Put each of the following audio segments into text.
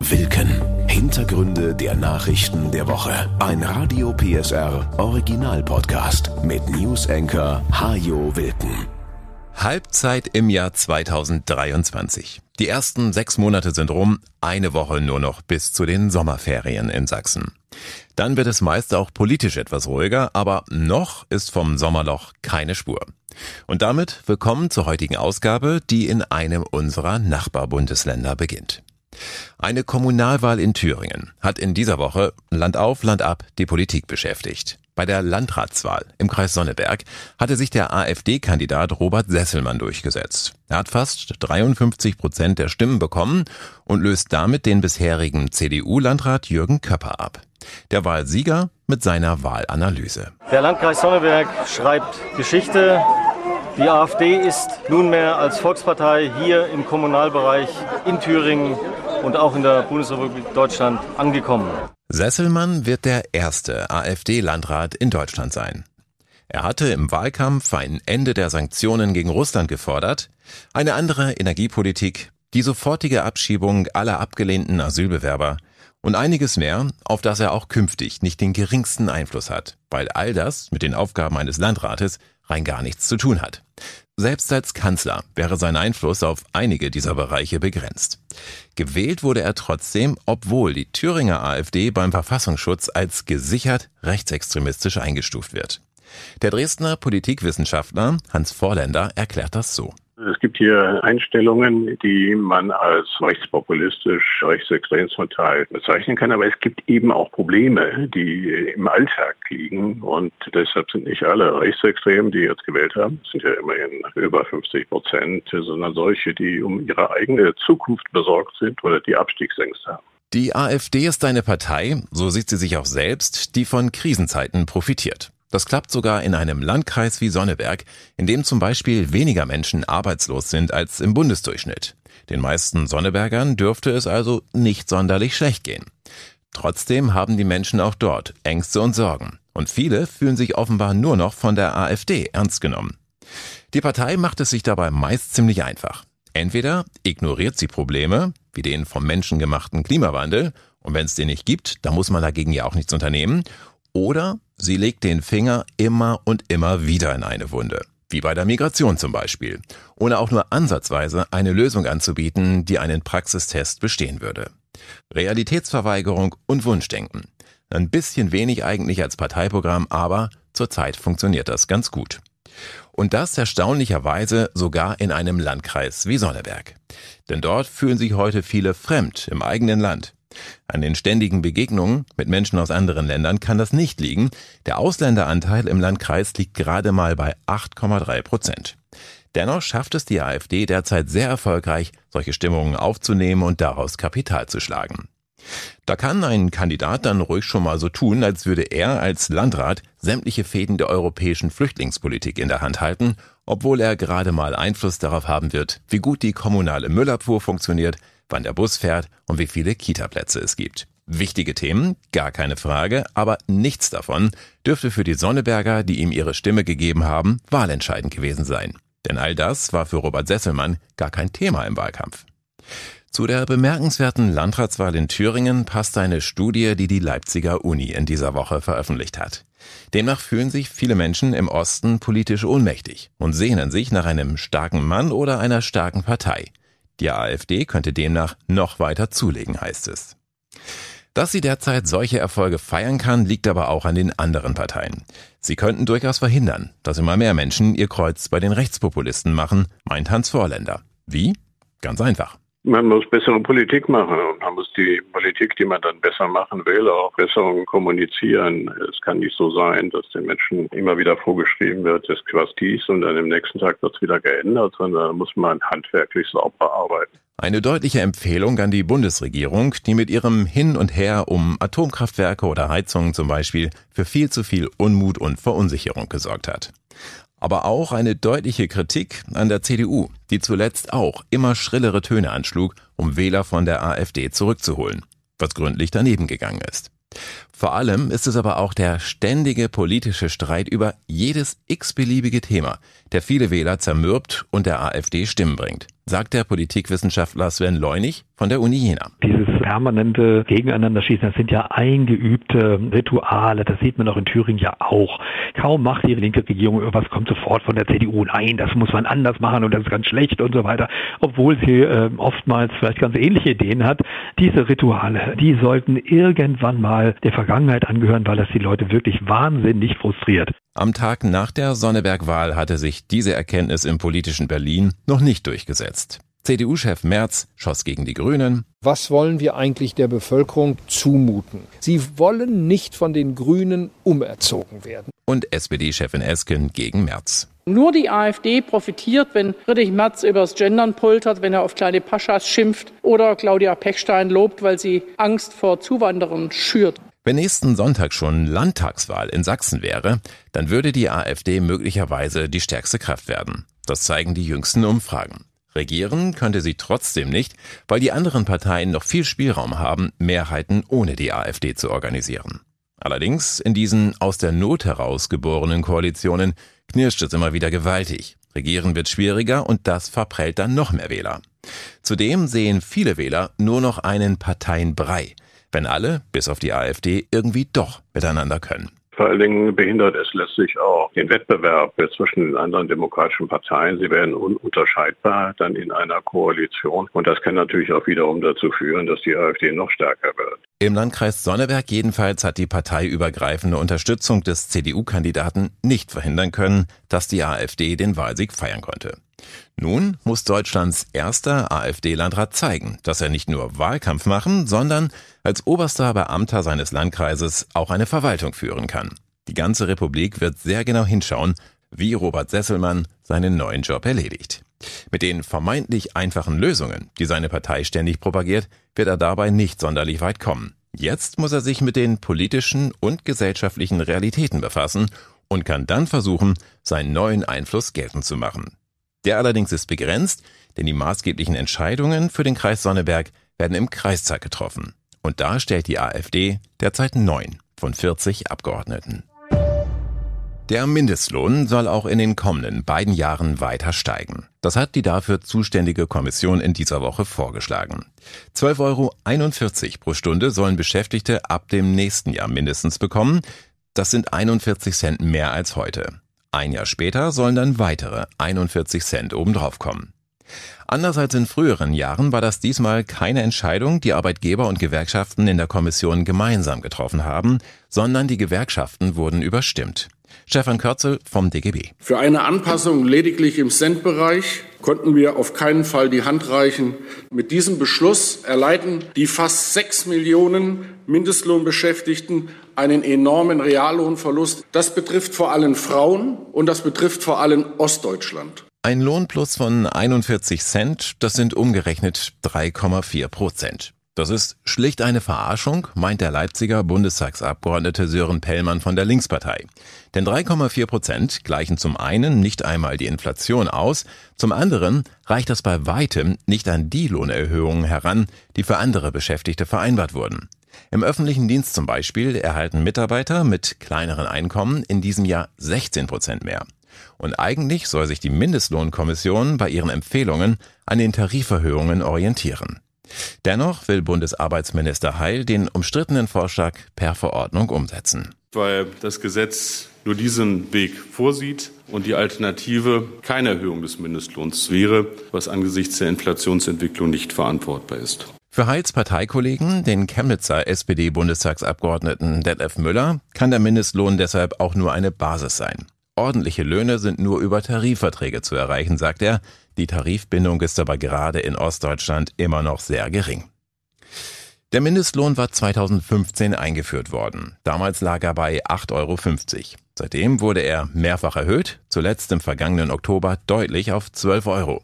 Wilken. Hintergründe der Nachrichten der Woche. Ein Radio PSR Original Podcast mit News Anchor Hajo Wilken. Halbzeit im Jahr 2023. Die ersten sechs Monate sind rum, eine Woche nur noch bis zu den Sommerferien in Sachsen. Dann wird es meist auch politisch etwas ruhiger, aber noch ist vom Sommerloch keine Spur. Und damit willkommen zur heutigen Ausgabe, die in einem unserer Nachbarbundesländer beginnt. Eine Kommunalwahl in Thüringen hat in dieser Woche Land auf, Land ab die Politik beschäftigt. Bei der Landratswahl im Kreis Sonneberg hatte sich der AfD-Kandidat Robert Sesselmann durchgesetzt. Er hat fast 53 Prozent der Stimmen bekommen und löst damit den bisherigen CDU-Landrat Jürgen Köpper ab. Der Wahlsieger mit seiner Wahlanalyse. Der Landkreis Sonneberg schreibt Geschichte. Die AfD ist nunmehr als Volkspartei hier im Kommunalbereich in Thüringen und auch in der Bundesrepublik Deutschland angekommen. Sesselmann wird der erste AfD-Landrat in Deutschland sein. Er hatte im Wahlkampf ein Ende der Sanktionen gegen Russland gefordert, eine andere Energiepolitik, die sofortige Abschiebung aller abgelehnten Asylbewerber und einiges mehr, auf das er auch künftig nicht den geringsten Einfluss hat, weil all das mit den Aufgaben eines Landrates rein gar nichts zu tun hat. Selbst als Kanzler wäre sein Einfluss auf einige dieser Bereiche begrenzt. Gewählt wurde er trotzdem, obwohl die Thüringer AfD beim Verfassungsschutz als gesichert rechtsextremistisch eingestuft wird. Der Dresdner Politikwissenschaftler Hans Vorländer erklärt das so. Es gibt hier Einstellungen, die man als rechtspopulistisch, rechtsextrem zum Teil bezeichnen kann, aber es gibt eben auch Probleme, die im Alltag liegen und deshalb sind nicht alle Rechtsextremen, die jetzt gewählt haben, sind ja immerhin über 50 Prozent, sondern solche, die um ihre eigene Zukunft besorgt sind oder die Abstiegsängste haben. Die AfD ist eine Partei, so sieht sie sich auch selbst, die von Krisenzeiten profitiert. Das klappt sogar in einem Landkreis wie Sonneberg, in dem zum Beispiel weniger Menschen arbeitslos sind als im Bundesdurchschnitt. Den meisten Sonnebergern dürfte es also nicht sonderlich schlecht gehen. Trotzdem haben die Menschen auch dort Ängste und Sorgen. Und viele fühlen sich offenbar nur noch von der AfD ernst genommen. Die Partei macht es sich dabei meist ziemlich einfach. Entweder ignoriert sie Probleme, wie den vom Menschen gemachten Klimawandel, und wenn es den nicht gibt, dann muss man dagegen ja auch nichts unternehmen, oder sie legt den Finger immer und immer wieder in eine Wunde. Wie bei der Migration zum Beispiel. Ohne auch nur ansatzweise eine Lösung anzubieten, die einen Praxistest bestehen würde. Realitätsverweigerung und Wunschdenken. Ein bisschen wenig eigentlich als Parteiprogramm, aber zurzeit funktioniert das ganz gut. Und das erstaunlicherweise sogar in einem Landkreis wie Sonneberg. Denn dort fühlen sich heute viele fremd im eigenen Land. An den ständigen Begegnungen mit Menschen aus anderen Ländern kann das nicht liegen. Der Ausländeranteil im Landkreis liegt gerade mal bei 8,3 Prozent. Dennoch schafft es die AfD derzeit sehr erfolgreich, solche Stimmungen aufzunehmen und daraus Kapital zu schlagen. Da kann ein Kandidat dann ruhig schon mal so tun, als würde er als Landrat sämtliche Fäden der europäischen Flüchtlingspolitik in der Hand halten, obwohl er gerade mal Einfluss darauf haben wird, wie gut die kommunale Müllabfuhr funktioniert, wann der Bus fährt und wie viele Kitaplätze es gibt. Wichtige Themen, gar keine Frage, aber nichts davon dürfte für die Sonneberger, die ihm ihre Stimme gegeben haben, wahlentscheidend gewesen sein. Denn all das war für Robert Sesselmann gar kein Thema im Wahlkampf. Zu der bemerkenswerten Landratswahl in Thüringen passt eine Studie, die die Leipziger Uni in dieser Woche veröffentlicht hat. Demnach fühlen sich viele Menschen im Osten politisch ohnmächtig und sehnen sich nach einem starken Mann oder einer starken Partei. Die AfD könnte demnach noch weiter zulegen, heißt es. Dass sie derzeit solche Erfolge feiern kann, liegt aber auch an den anderen Parteien. Sie könnten durchaus verhindern, dass immer mehr Menschen ihr Kreuz bei den Rechtspopulisten machen, meint Hans Vorländer. Wie? Ganz einfach. Man muss bessere Politik machen und man muss die Politik, die man dann besser machen will, auch besser kommunizieren. Es kann nicht so sein, dass den Menschen immer wieder vorgeschrieben wird, das was dies und dann im nächsten Tag wird es wieder geändert, sondern da muss man handwerklich sauber arbeiten. Eine deutliche Empfehlung an die Bundesregierung, die mit ihrem Hin und Her um Atomkraftwerke oder Heizungen zum Beispiel für viel zu viel Unmut und Verunsicherung gesorgt hat aber auch eine deutliche Kritik an der CDU, die zuletzt auch immer schrillere Töne anschlug, um Wähler von der AfD zurückzuholen, was gründlich daneben gegangen ist. Vor allem ist es aber auch der ständige politische Streit über jedes x-beliebige Thema, der viele Wähler zermürbt und der AfD Stimmen bringt. sagt der Politikwissenschaftler Sven Leunig von der Uni Jena. Dieses permanente Gegeneinanderschießen, das sind ja eingeübte Rituale, das sieht man auch in Thüringen ja auch. Kaum macht die linke Regierung irgendwas, kommt sofort von der CDU, nein, das muss man anders machen und das ist ganz schlecht und so weiter, obwohl sie äh, oftmals vielleicht ganz ähnliche Ideen hat. Diese Rituale, die sollten irgendwann mal der Vergangenheit angehören, weil das die Leute wirklich wahnsinnig frustriert. Am Tag nach der Sonneberg-Wahl hatte sich diese Erkenntnis im politischen Berlin noch nicht durchgesetzt. CDU-Chef Merz schoss gegen die Grünen. Was wollen wir eigentlich der Bevölkerung zumuten? Sie wollen nicht von den Grünen umerzogen werden. Und SPD-Chefin Esken gegen Merz. Nur die AfD profitiert, wenn Friedrich Merz übers Gendern poltert, wenn er auf kleine Paschas schimpft oder Claudia Pechstein lobt, weil sie Angst vor Zuwanderern schürt. Wenn nächsten Sonntag schon Landtagswahl in Sachsen wäre, dann würde die AfD möglicherweise die stärkste Kraft werden. Das zeigen die jüngsten Umfragen. Regieren könnte sie trotzdem nicht, weil die anderen Parteien noch viel Spielraum haben, Mehrheiten ohne die AfD zu organisieren. Allerdings in diesen aus der Not heraus geborenen Koalitionen knirscht es immer wieder gewaltig. Regieren wird schwieriger und das verprellt dann noch mehr Wähler. Zudem sehen viele Wähler nur noch einen Parteienbrei, wenn alle, bis auf die AfD, irgendwie doch miteinander können. Vor allen Dingen behindert es letztlich auch den Wettbewerb zwischen den anderen demokratischen Parteien. Sie werden ununterscheidbar dann in einer Koalition. Und das kann natürlich auch wiederum dazu führen, dass die AfD noch stärker wird. Im Landkreis Sonneberg jedenfalls hat die parteiübergreifende Unterstützung des CDU-Kandidaten nicht verhindern können, dass die AfD den Wahlsieg feiern konnte. Nun muss Deutschlands erster AfD-Landrat zeigen, dass er nicht nur Wahlkampf machen, sondern als oberster Beamter seines Landkreises auch eine Verwaltung führen kann. Die ganze Republik wird sehr genau hinschauen, wie Robert Sesselmann seinen neuen Job erledigt. Mit den vermeintlich einfachen Lösungen, die seine Partei ständig propagiert, wird er dabei nicht sonderlich weit kommen. Jetzt muss er sich mit den politischen und gesellschaftlichen Realitäten befassen und kann dann versuchen, seinen neuen Einfluss geltend zu machen. Der allerdings ist begrenzt, denn die maßgeblichen Entscheidungen für den Kreis Sonneberg werden im Kreistag getroffen. Und da stellt die AfD derzeit neun von 40 Abgeordneten. Der Mindestlohn soll auch in den kommenden beiden Jahren weiter steigen. Das hat die dafür zuständige Kommission in dieser Woche vorgeschlagen. 12,41 Euro pro Stunde sollen Beschäftigte ab dem nächsten Jahr mindestens bekommen. Das sind 41 Cent mehr als heute. Ein Jahr später sollen dann weitere 41 Cent obendrauf kommen. Anders als in früheren Jahren war das diesmal keine Entscheidung, die Arbeitgeber und Gewerkschaften in der Kommission gemeinsam getroffen haben, sondern die Gewerkschaften wurden überstimmt. Stefan Kürzel vom DGB. Für eine Anpassung lediglich im Centbereich konnten wir auf keinen Fall die Hand reichen. Mit diesem Beschluss erleiden die fast sechs Millionen Mindestlohnbeschäftigten einen enormen Reallohnverlust. Das betrifft vor allem Frauen und das betrifft vor allem Ostdeutschland. Ein Lohnplus von 41 Cent, das sind umgerechnet 3,4 Prozent. Das ist schlicht eine Verarschung, meint der Leipziger Bundestagsabgeordnete Sören Pellmann von der Linkspartei. Denn 3,4 Prozent gleichen zum einen nicht einmal die Inflation aus, zum anderen reicht das bei weitem nicht an die Lohnerhöhungen heran, die für andere Beschäftigte vereinbart wurden. Im öffentlichen Dienst zum Beispiel erhalten Mitarbeiter mit kleineren Einkommen in diesem Jahr 16 Prozent mehr. Und eigentlich soll sich die Mindestlohnkommission bei ihren Empfehlungen an den Tariferhöhungen orientieren. Dennoch will Bundesarbeitsminister Heil den umstrittenen Vorschlag per Verordnung umsetzen. Weil das Gesetz nur diesen Weg vorsieht und die Alternative keine Erhöhung des Mindestlohns wäre, was angesichts der Inflationsentwicklung nicht verantwortbar ist. Für Heils Parteikollegen, den Chemnitzer SPD-Bundestagsabgeordneten Detlef Müller, kann der Mindestlohn deshalb auch nur eine Basis sein. Ordentliche Löhne sind nur über Tarifverträge zu erreichen, sagt er. Die Tarifbindung ist aber gerade in Ostdeutschland immer noch sehr gering. Der Mindestlohn war 2015 eingeführt worden. Damals lag er bei 8,50 Euro. Seitdem wurde er mehrfach erhöht, zuletzt im vergangenen Oktober deutlich auf 12 Euro.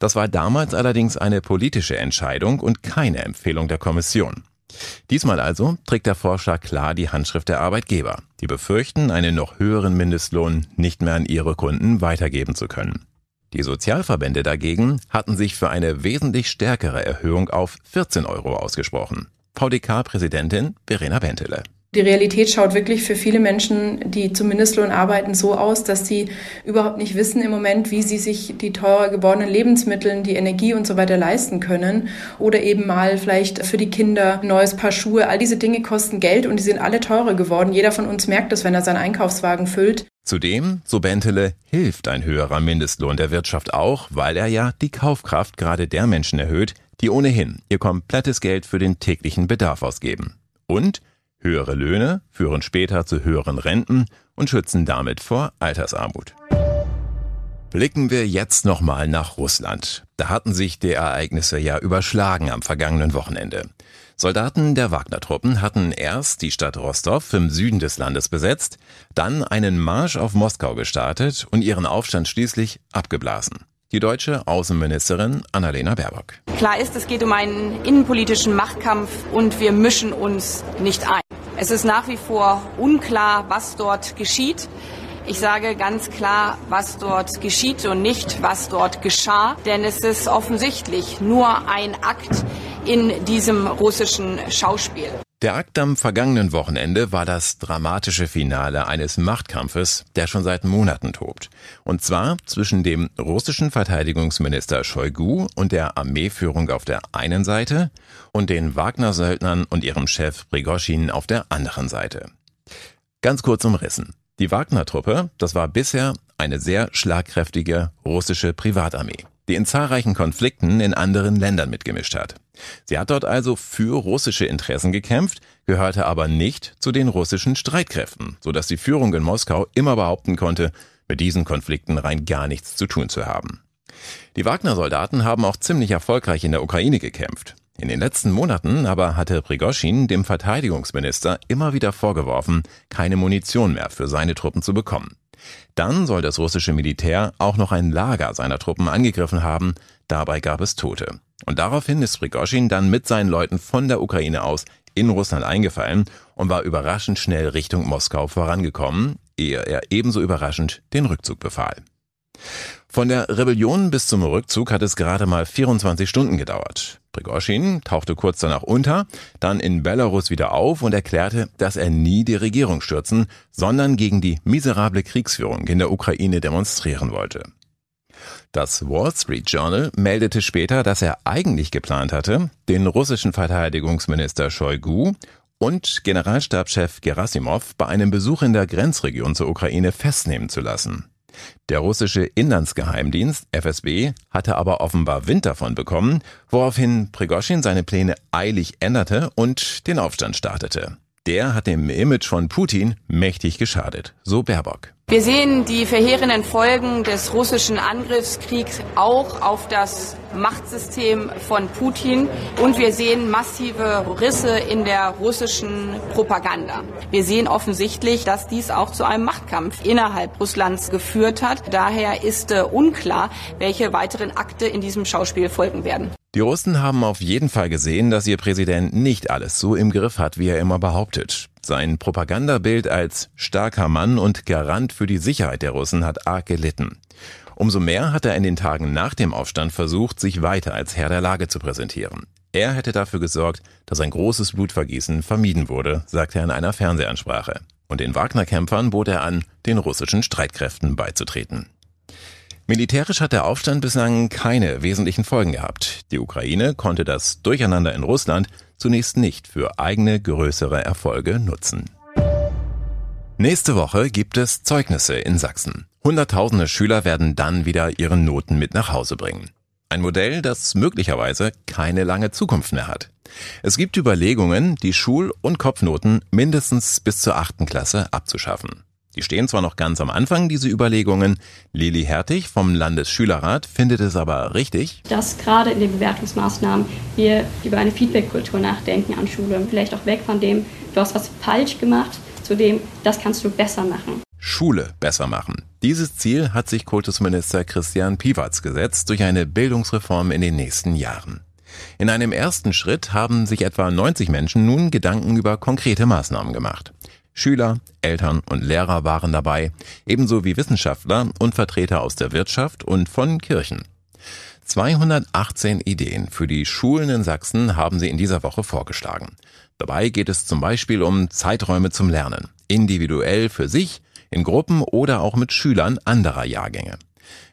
Das war damals allerdings eine politische Entscheidung und keine Empfehlung der Kommission. Diesmal also trägt der Vorschlag klar die Handschrift der Arbeitgeber. Die befürchten, einen noch höheren Mindestlohn nicht mehr an ihre Kunden weitergeben zu können. Die Sozialverbände dagegen hatten sich für eine wesentlich stärkere Erhöhung auf 14 Euro ausgesprochen. VDK-Präsidentin Verena Bentele. Die Realität schaut wirklich für viele Menschen, die zum Mindestlohn arbeiten, so aus, dass sie überhaupt nicht wissen im Moment, wie sie sich die teurer gewordenen Lebensmittel, die Energie und so weiter leisten können. Oder eben mal vielleicht für die Kinder ein neues Paar Schuhe. All diese Dinge kosten Geld und die sind alle teurer geworden. Jeder von uns merkt das, wenn er seinen Einkaufswagen füllt. Zudem, so Bentele, hilft ein höherer Mindestlohn der Wirtschaft auch, weil er ja die Kaufkraft gerade der Menschen erhöht, die ohnehin ihr komplettes Geld für den täglichen Bedarf ausgeben. Und Höhere Löhne führen später zu höheren Renten und schützen damit vor Altersarmut. Blicken wir jetzt nochmal nach Russland. Da hatten sich die Ereignisse ja überschlagen am vergangenen Wochenende. Soldaten der Wagner-Truppen hatten erst die Stadt Rostov im Süden des Landes besetzt, dann einen Marsch auf Moskau gestartet und ihren Aufstand schließlich abgeblasen. Die deutsche Außenministerin Annalena Baerbock. Klar ist, es geht um einen innenpolitischen Machtkampf und wir mischen uns nicht ein. Es ist nach wie vor unklar, was dort geschieht. Ich sage ganz klar, was dort geschieht und nicht, was dort geschah, denn es ist offensichtlich nur ein Akt in diesem russischen Schauspiel. Der Akt am vergangenen Wochenende war das dramatische Finale eines Machtkampfes, der schon seit Monaten tobt. Und zwar zwischen dem russischen Verteidigungsminister Shoigu und der Armeeführung auf der einen Seite und den Wagner-Söldnern und ihrem Chef Prigoschin auf der anderen Seite. Ganz kurz umrissen. Die Wagner-Truppe, das war bisher eine sehr schlagkräftige russische Privatarmee, die in zahlreichen Konflikten in anderen Ländern mitgemischt hat. Sie hat dort also für russische Interessen gekämpft, gehörte aber nicht zu den russischen Streitkräften, so dass die Führung in Moskau immer behaupten konnte, mit diesen Konflikten rein gar nichts zu tun zu haben. Die Wagner-Soldaten haben auch ziemlich erfolgreich in der Ukraine gekämpft. In den letzten Monaten aber hatte Prigoschin dem Verteidigungsminister immer wieder vorgeworfen, keine Munition mehr für seine Truppen zu bekommen. Dann soll das russische Militär auch noch ein Lager seiner Truppen angegriffen haben, dabei gab es Tote. Und daraufhin ist Prigoschin dann mit seinen Leuten von der Ukraine aus in Russland eingefallen und war überraschend schnell Richtung Moskau vorangekommen, ehe er ebenso überraschend den Rückzug befahl. Von der Rebellion bis zum Rückzug hat es gerade mal 24 Stunden gedauert. Prigoschin tauchte kurz danach unter, dann in Belarus wieder auf und erklärte, dass er nie die Regierung stürzen, sondern gegen die miserable Kriegsführung in der Ukraine demonstrieren wollte. Das Wall Street Journal meldete später, dass er eigentlich geplant hatte, den russischen Verteidigungsminister Shoigu und Generalstabschef Gerasimov bei einem Besuch in der Grenzregion zur Ukraine festnehmen zu lassen. Der russische Inlandsgeheimdienst FSB hatte aber offenbar Wind davon bekommen, woraufhin Prigoschin seine Pläne eilig änderte und den Aufstand startete. Der hat dem Image von Putin mächtig geschadet, so Baerbock. Wir sehen die verheerenden Folgen des russischen Angriffskriegs auch auf das Machtsystem von Putin und wir sehen massive Risse in der russischen Propaganda. Wir sehen offensichtlich, dass dies auch zu einem Machtkampf innerhalb Russlands geführt hat. Daher ist äh, unklar, welche weiteren Akte in diesem Schauspiel folgen werden. Die Russen haben auf jeden Fall gesehen, dass ihr Präsident nicht alles so im Griff hat, wie er immer behauptet. Sein Propagandabild als starker Mann und Garant für die Sicherheit der Russen hat arg gelitten. Umso mehr hat er in den Tagen nach dem Aufstand versucht, sich weiter als Herr der Lage zu präsentieren. Er hätte dafür gesorgt, dass ein großes Blutvergießen vermieden wurde, sagte er in einer Fernsehansprache. Und den Wagner-Kämpfern bot er an, den russischen Streitkräften beizutreten. Militärisch hat der Aufstand bislang keine wesentlichen Folgen gehabt. Die Ukraine konnte das Durcheinander in Russland zunächst nicht für eigene größere Erfolge nutzen. Nächste Woche gibt es Zeugnisse in Sachsen. Hunderttausende Schüler werden dann wieder ihre Noten mit nach Hause bringen. Ein Modell, das möglicherweise keine lange Zukunft mehr hat. Es gibt Überlegungen, die Schul- und Kopfnoten mindestens bis zur achten Klasse abzuschaffen. Die stehen zwar noch ganz am Anfang, diese Überlegungen. Lili Hertig vom Landesschülerrat findet es aber richtig, dass gerade in den Bewertungsmaßnahmen wir über eine Feedback-Kultur nachdenken an Schule. Vielleicht auch weg von dem, du hast was falsch gemacht, zu dem, das kannst du besser machen. Schule besser machen. Dieses Ziel hat sich Kultusminister Christian Piwatz gesetzt durch eine Bildungsreform in den nächsten Jahren. In einem ersten Schritt haben sich etwa 90 Menschen nun Gedanken über konkrete Maßnahmen gemacht. Schüler, Eltern und Lehrer waren dabei, ebenso wie Wissenschaftler und Vertreter aus der Wirtschaft und von Kirchen. 218 Ideen für die Schulen in Sachsen haben sie in dieser Woche vorgeschlagen. Dabei geht es zum Beispiel um Zeiträume zum Lernen, individuell für sich, in Gruppen oder auch mit Schülern anderer Jahrgänge.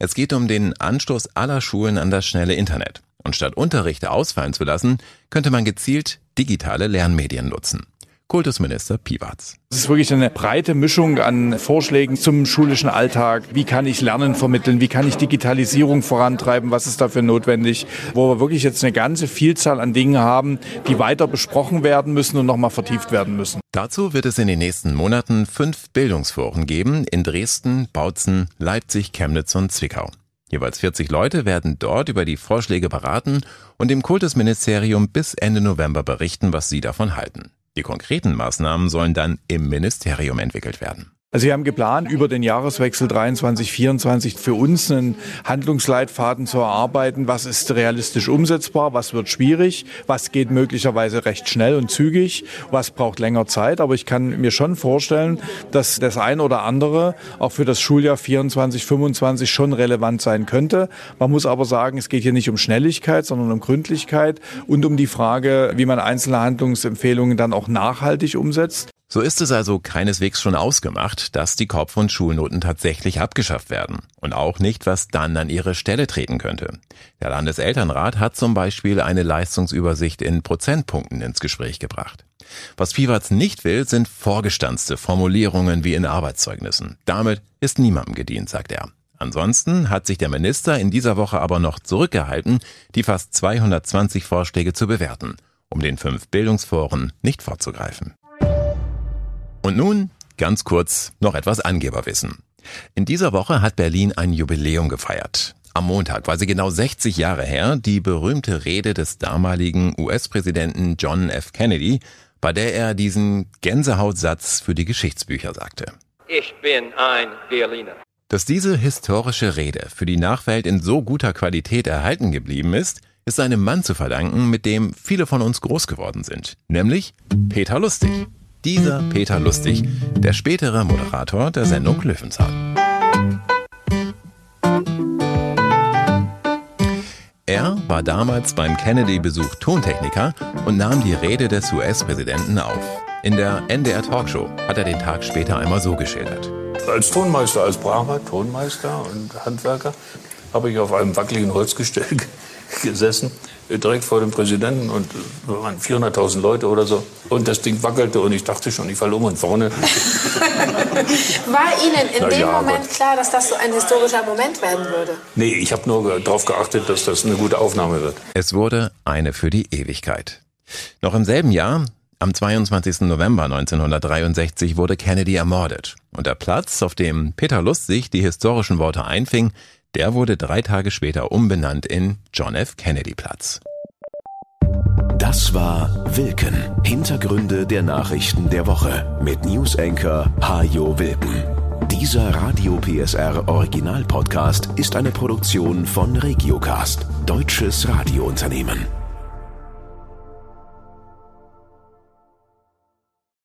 Es geht um den Anstoß aller Schulen an das schnelle Internet. Und statt Unterrichte ausfallen zu lassen, könnte man gezielt digitale Lernmedien nutzen. Kultusminister Piwatz. Es ist wirklich eine breite Mischung an Vorschlägen zum schulischen Alltag. Wie kann ich Lernen vermitteln? Wie kann ich Digitalisierung vorantreiben? Was ist dafür notwendig? Wo wir wirklich jetzt eine ganze Vielzahl an Dingen haben, die weiter besprochen werden müssen und nochmal vertieft werden müssen. Dazu wird es in den nächsten Monaten fünf Bildungsforen geben in Dresden, Bautzen, Leipzig, Chemnitz und Zwickau. Jeweils 40 Leute werden dort über die Vorschläge beraten und dem Kultusministerium bis Ende November berichten, was sie davon halten. Die konkreten Maßnahmen sollen dann im Ministerium entwickelt werden. Also wir haben geplant, über den Jahreswechsel 23, 24 für uns einen Handlungsleitfaden zu erarbeiten. Was ist realistisch umsetzbar? Was wird schwierig? Was geht möglicherweise recht schnell und zügig? Was braucht länger Zeit? Aber ich kann mir schon vorstellen, dass das ein oder andere auch für das Schuljahr 24, 25 schon relevant sein könnte. Man muss aber sagen, es geht hier nicht um Schnelligkeit, sondern um Gründlichkeit und um die Frage, wie man einzelne Handlungsempfehlungen dann auch nachhaltig umsetzt. So ist es also keineswegs schon ausgemacht, dass die Kopf- und Schulnoten tatsächlich abgeschafft werden. Und auch nicht, was dann an ihre Stelle treten könnte. Der Landeselternrat hat zum Beispiel eine Leistungsübersicht in Prozentpunkten ins Gespräch gebracht. Was Piwatz nicht will, sind vorgestanzte Formulierungen wie in Arbeitszeugnissen. Damit ist niemandem gedient, sagt er. Ansonsten hat sich der Minister in dieser Woche aber noch zurückgehalten, die fast 220 Vorschläge zu bewerten, um den fünf Bildungsforen nicht vorzugreifen. Und nun, ganz kurz, noch etwas Angeberwissen. In dieser Woche hat Berlin ein Jubiläum gefeiert. Am Montag war sie genau 60 Jahre her, die berühmte Rede des damaligen US-Präsidenten John F. Kennedy, bei der er diesen Gänsehautsatz für die Geschichtsbücher sagte. Ich bin ein Berliner. Dass diese historische Rede für die Nachwelt in so guter Qualität erhalten geblieben ist, ist einem Mann zu verdanken, mit dem viele von uns groß geworden sind, nämlich Peter Lustig. Dieser Peter Lustig, der spätere Moderator der Sendung Löwenzahn. Er war damals beim Kennedy-Besuch Tontechniker und nahm die Rede des US-Präsidenten auf. In der NDR Talkshow hat er den Tag später einmal so geschildert. Als Tonmeister, als braver Tonmeister und Handwerker habe ich auf einem wackeligen Holzgestell gesessen direkt vor dem Präsidenten und waren 400.000 Leute oder so. Und das Ding wackelte und ich dachte schon, ich falle um und vorne. War Ihnen in Na dem ja, Moment Gott. klar, dass das so ein historischer Moment werden würde? Nee, ich habe nur darauf geachtet, dass das eine gute Aufnahme wird. Es wurde eine für die Ewigkeit. Noch im selben Jahr, am 22. November 1963, wurde Kennedy ermordet. Und der Platz, auf dem Peter Lustig die historischen Worte einfing, der wurde drei Tage später umbenannt in John F. Kennedy Platz. Das war Wilken. Hintergründe der Nachrichten der Woche mit Newsenker Hajo Wilken. Dieser Radio PSR Original Podcast ist eine Produktion von Regiocast, deutsches Radiounternehmen.